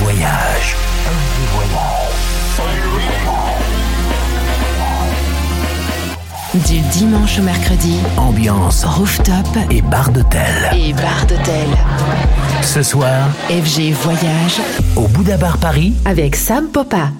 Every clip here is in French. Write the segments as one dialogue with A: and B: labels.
A: Voyage.
B: Du dimanche au mercredi,
A: Ambiance
B: rooftop
A: et bar d'hôtel.
B: et bar d'hôtel.
A: Ce soir,
B: FG Voyage
A: au Bouddha Bar Paris,
B: avec Sam Popa.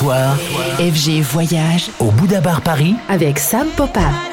B: FG Voyage.
A: Au Bouddha Bar Paris,
B: avec Sam Popa.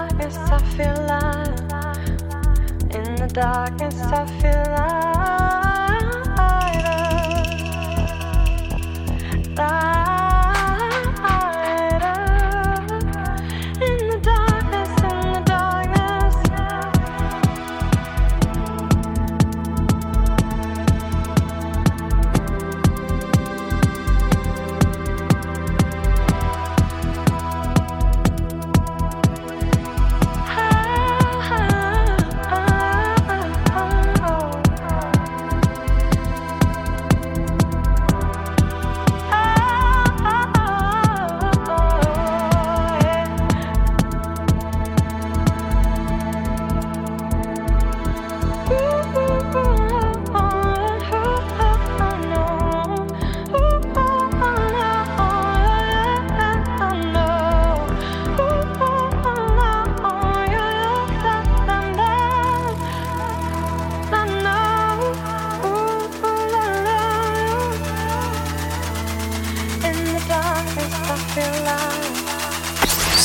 A: darkness
C: I feel
A: alive. In the darkness
C: I feel alive.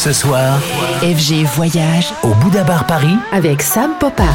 D: Ce soir,
E: FG Voyage.
D: Au Bouddha Bar Paris.
E: Avec Sam Popa.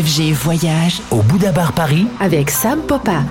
F: FG Voyage
A: au Bouddha Bar Paris,
F: avec Sam Popa.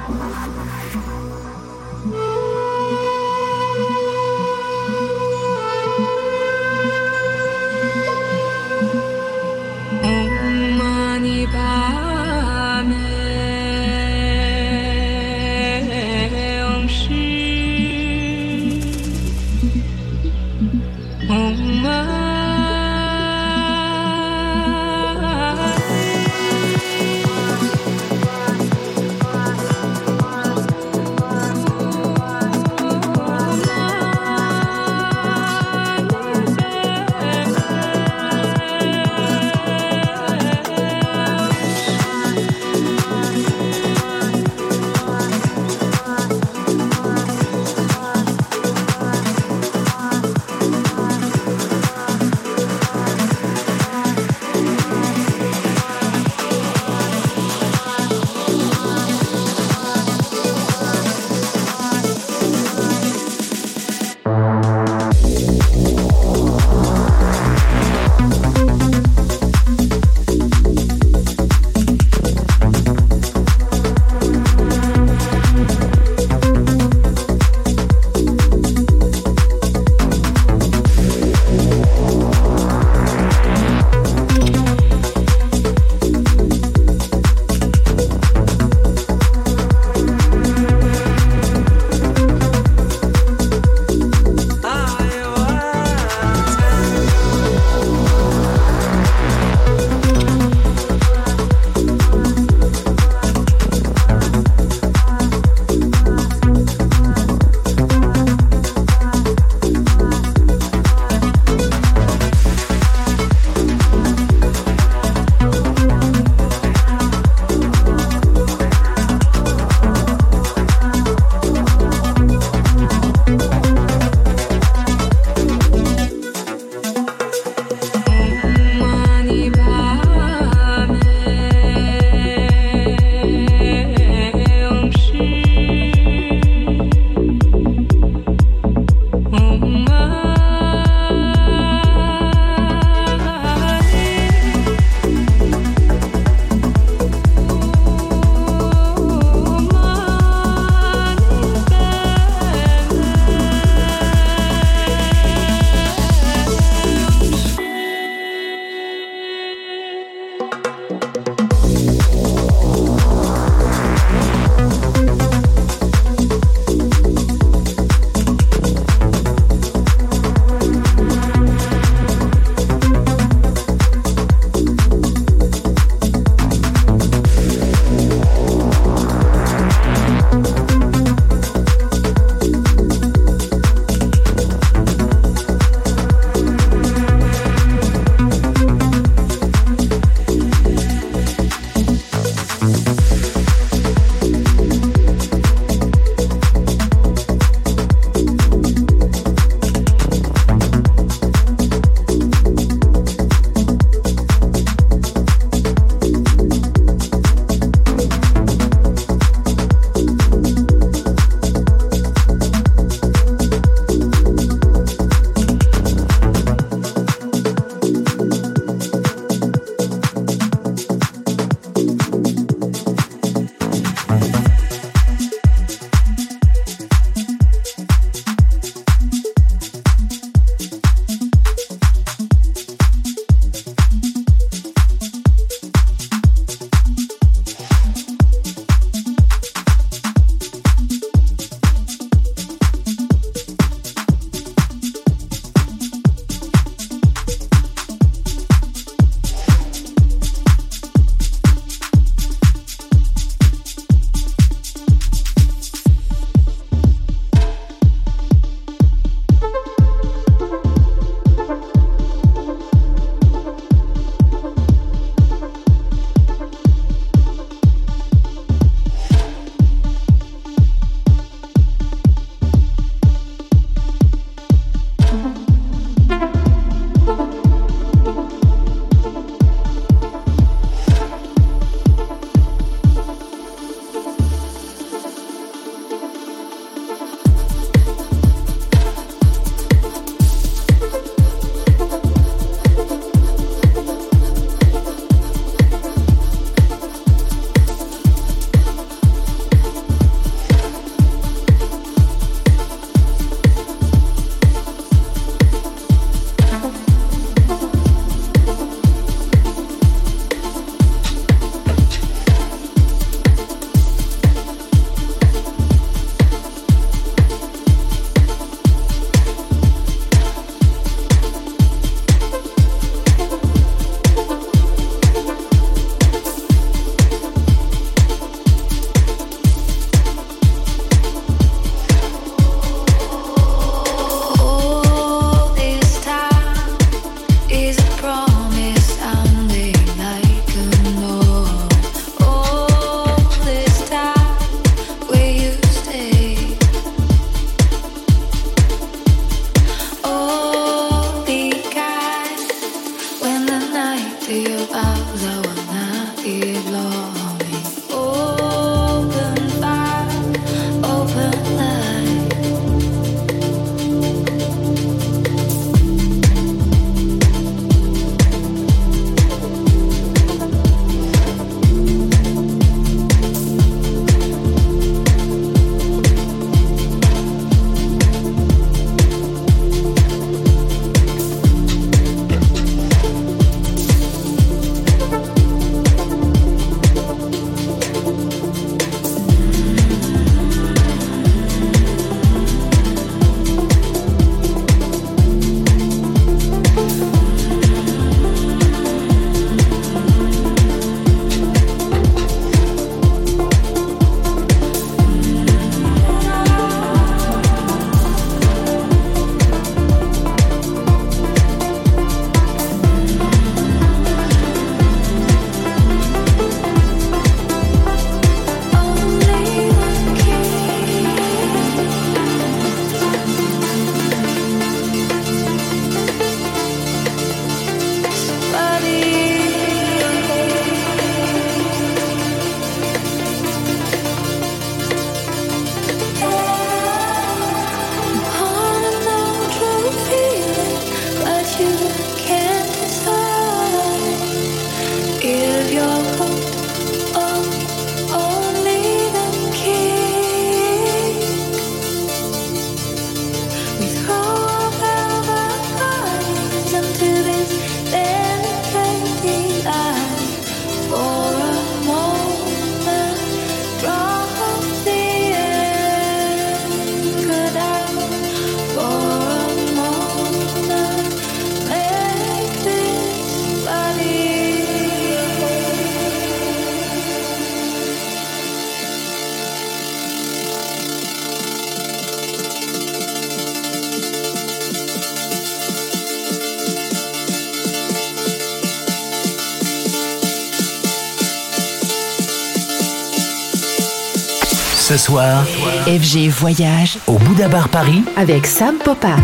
F: Soir, FG Voyage.
A: Au Bouddha Bar Paris,
F: avec Sam Popa.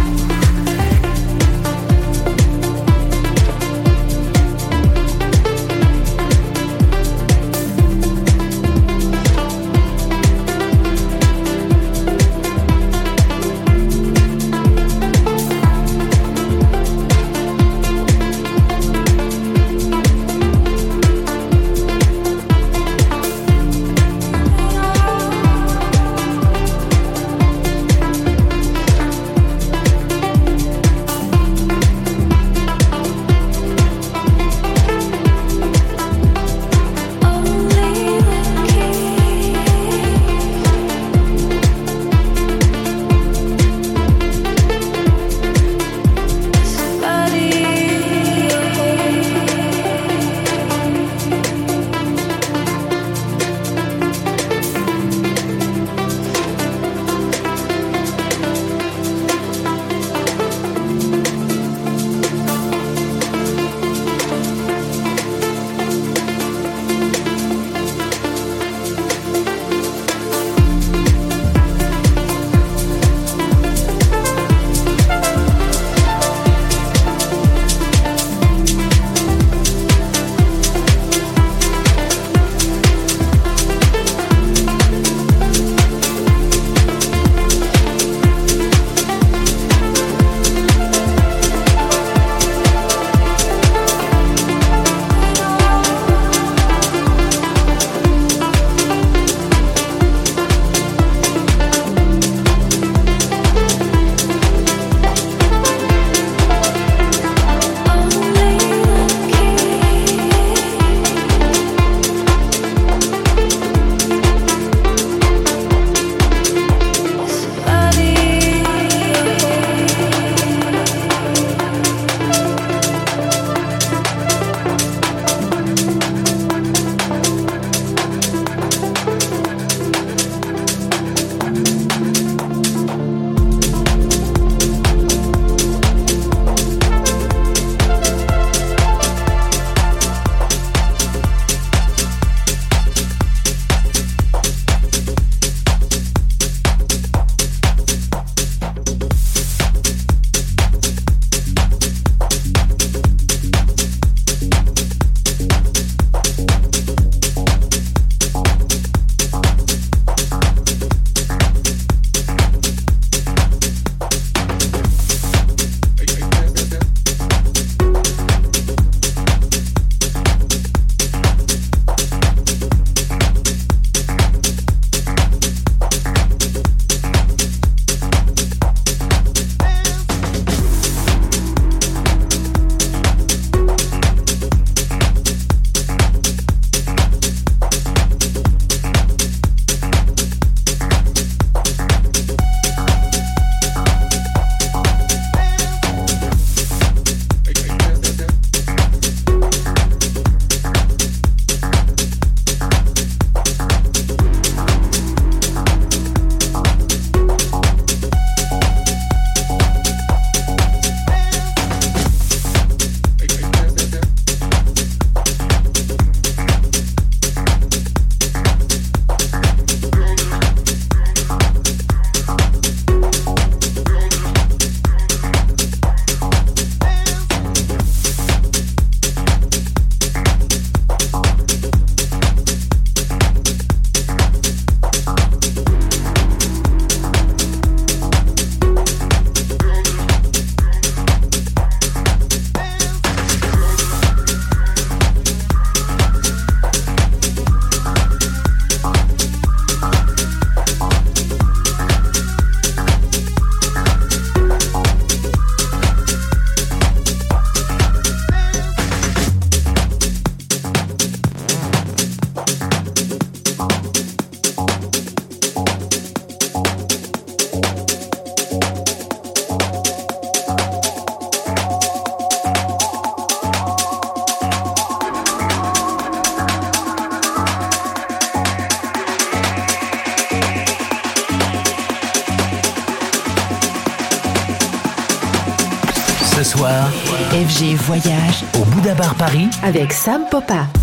G: Avec Sam
A: Popa.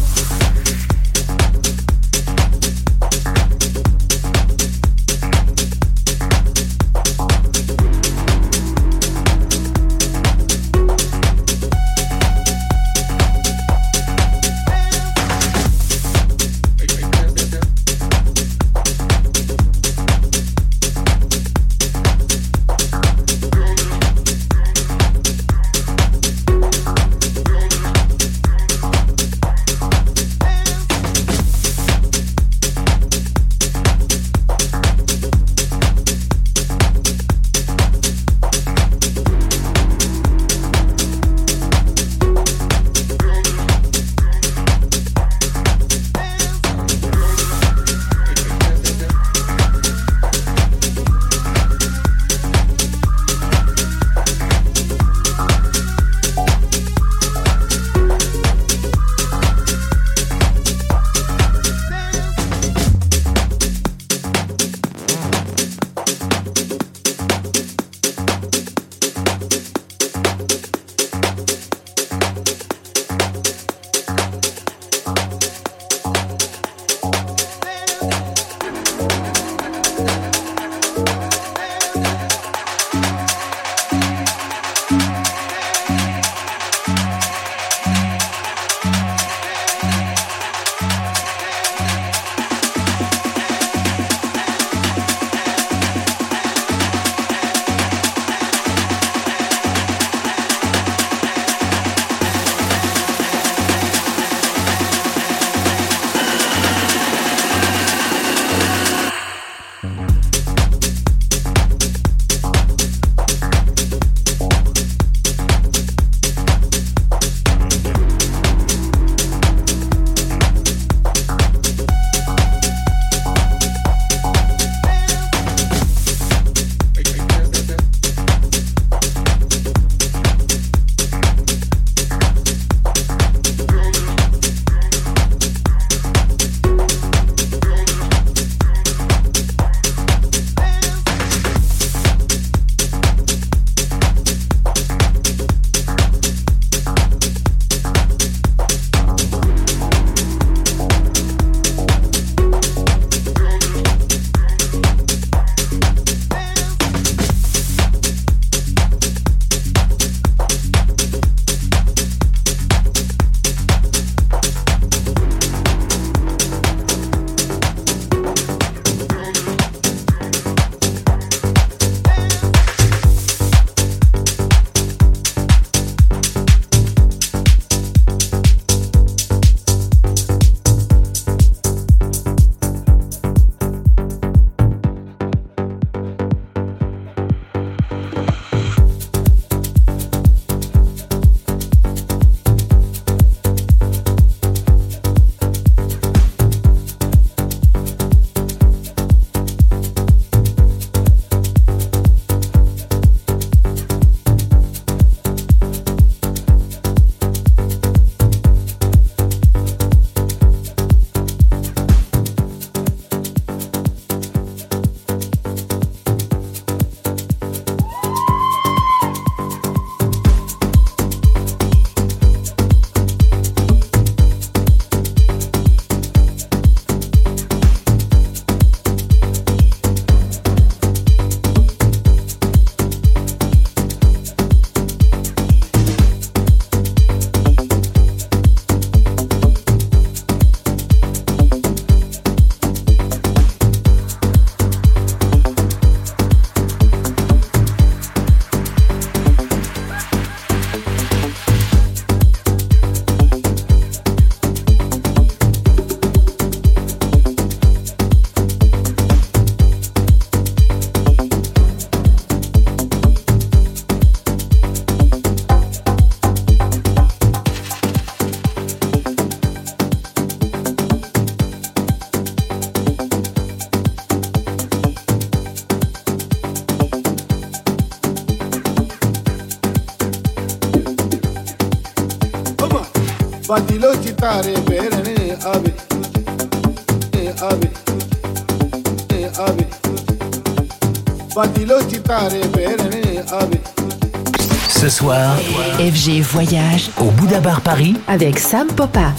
A: Soir,
C: FG Voyage.
A: Au Bouddha Bar Paris,
C: avec Sam Popa.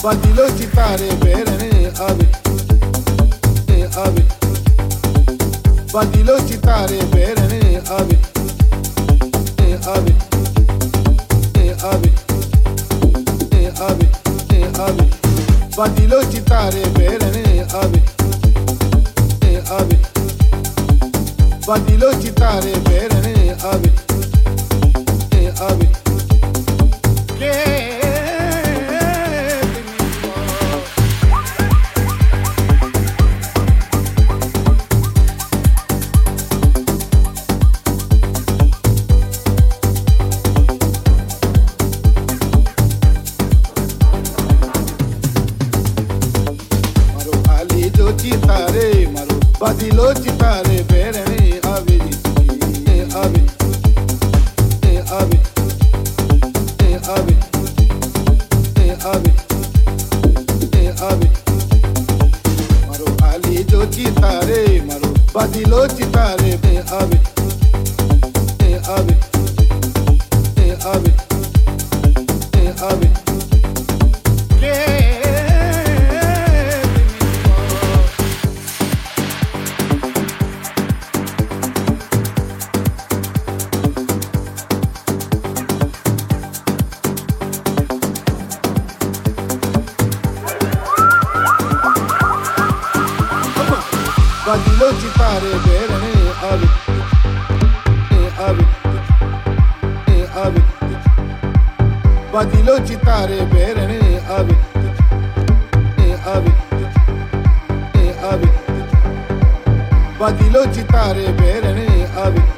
G: badilo હાલી જોચી તારે મારો બાજી લોચી તારે બેરણે આવે એ આવે એ આવે એ આવે એ આવે એ આવે મારો હાલી જોચી તારે મારો બાજી લોચી તારે બે આવે એ આવે એ આવે લોચી તારે બેરણે આવી. આવી. આવી. બદલો ચિતારે બેરણે આવી.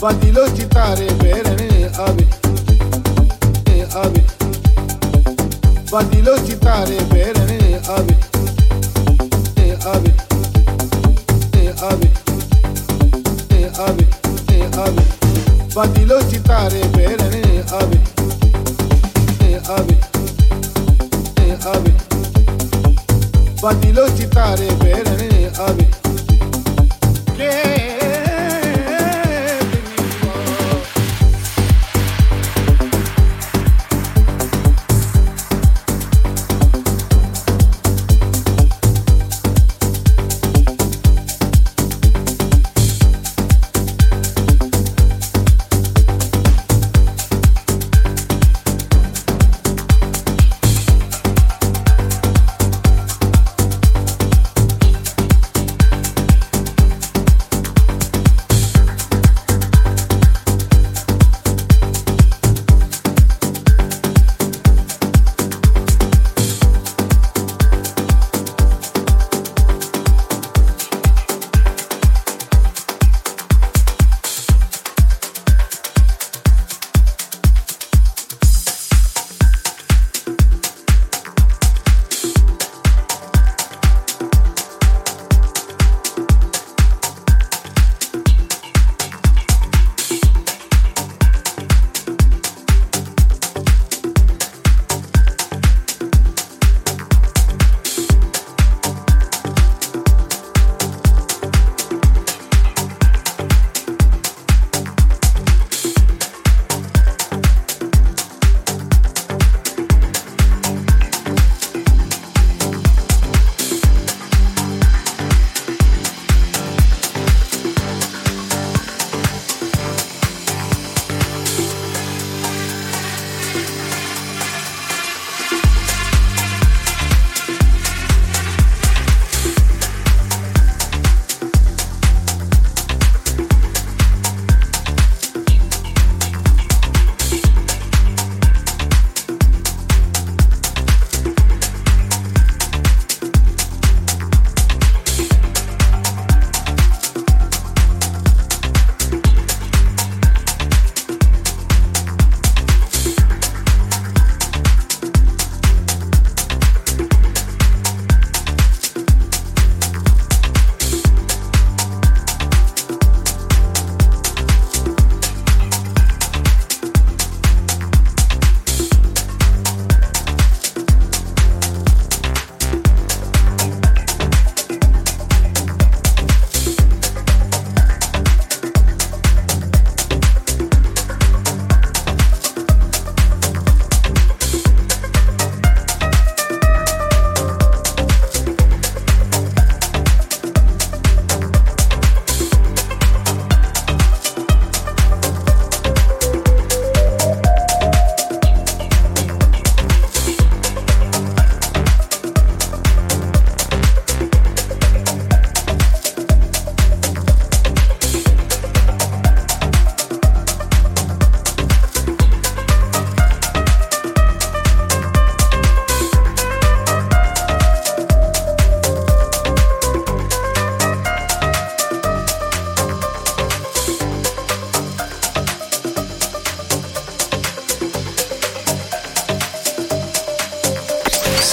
G: bandilo citare bere ne ave ne ave bandilo citare bere ne ave ne ave ne ave ne ave ne ave bandilo citare bere ne ave ne ave ne ave bandilo citare bere ne ave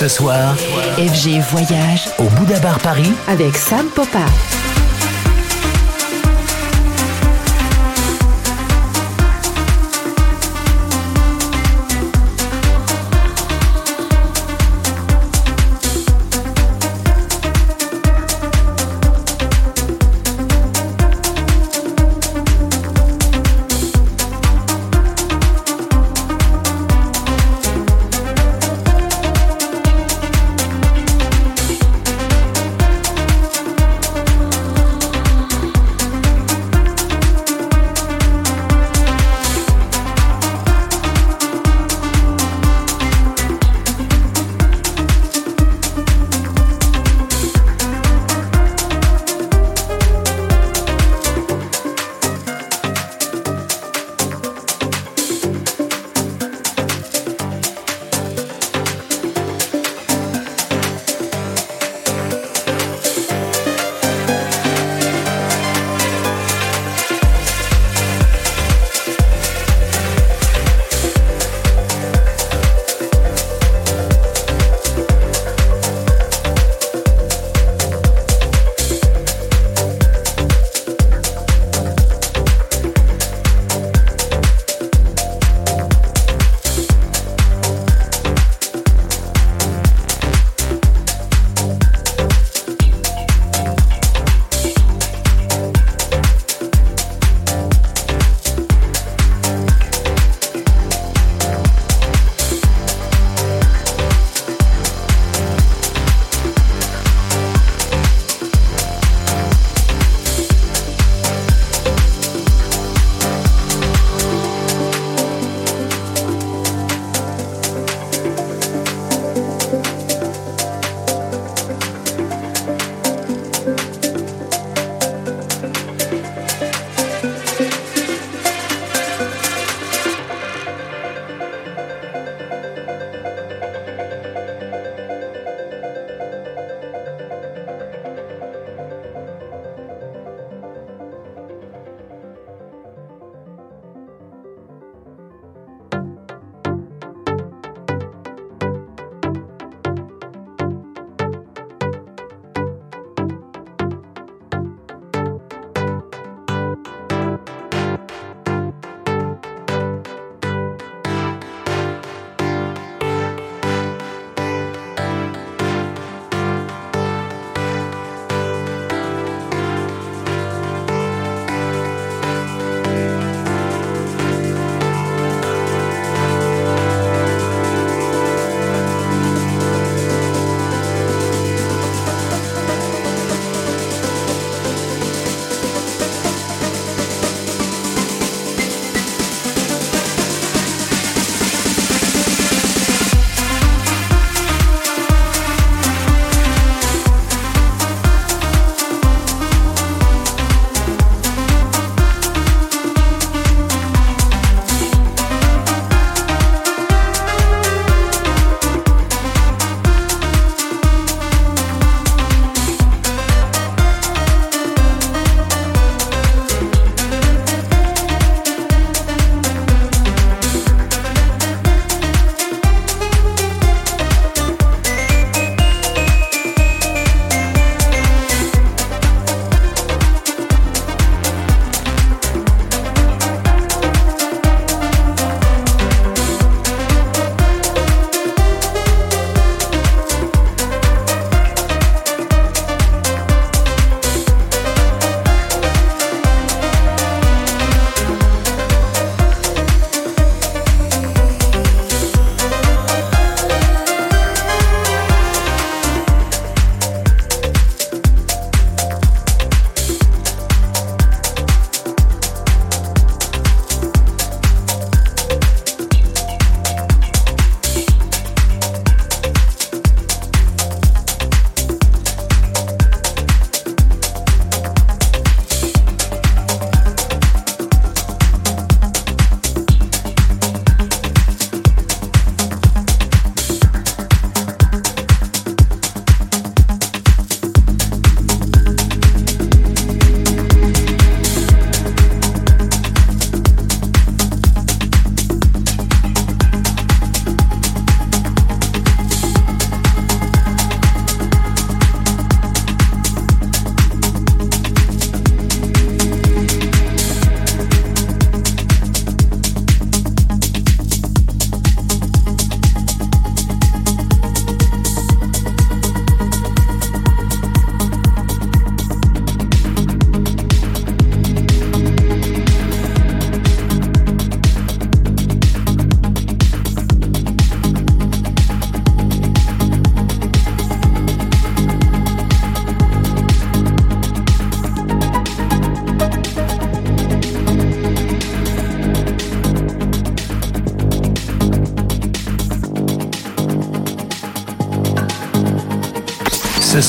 A: Ce soir,
B: FG Voyage
A: au Bouddha Bar Paris,
B: avec Sam Popa.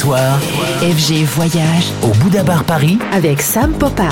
A: Soir,
B: FG Voyage
A: au Bouddha Bar Paris,
B: avec Sam Popa.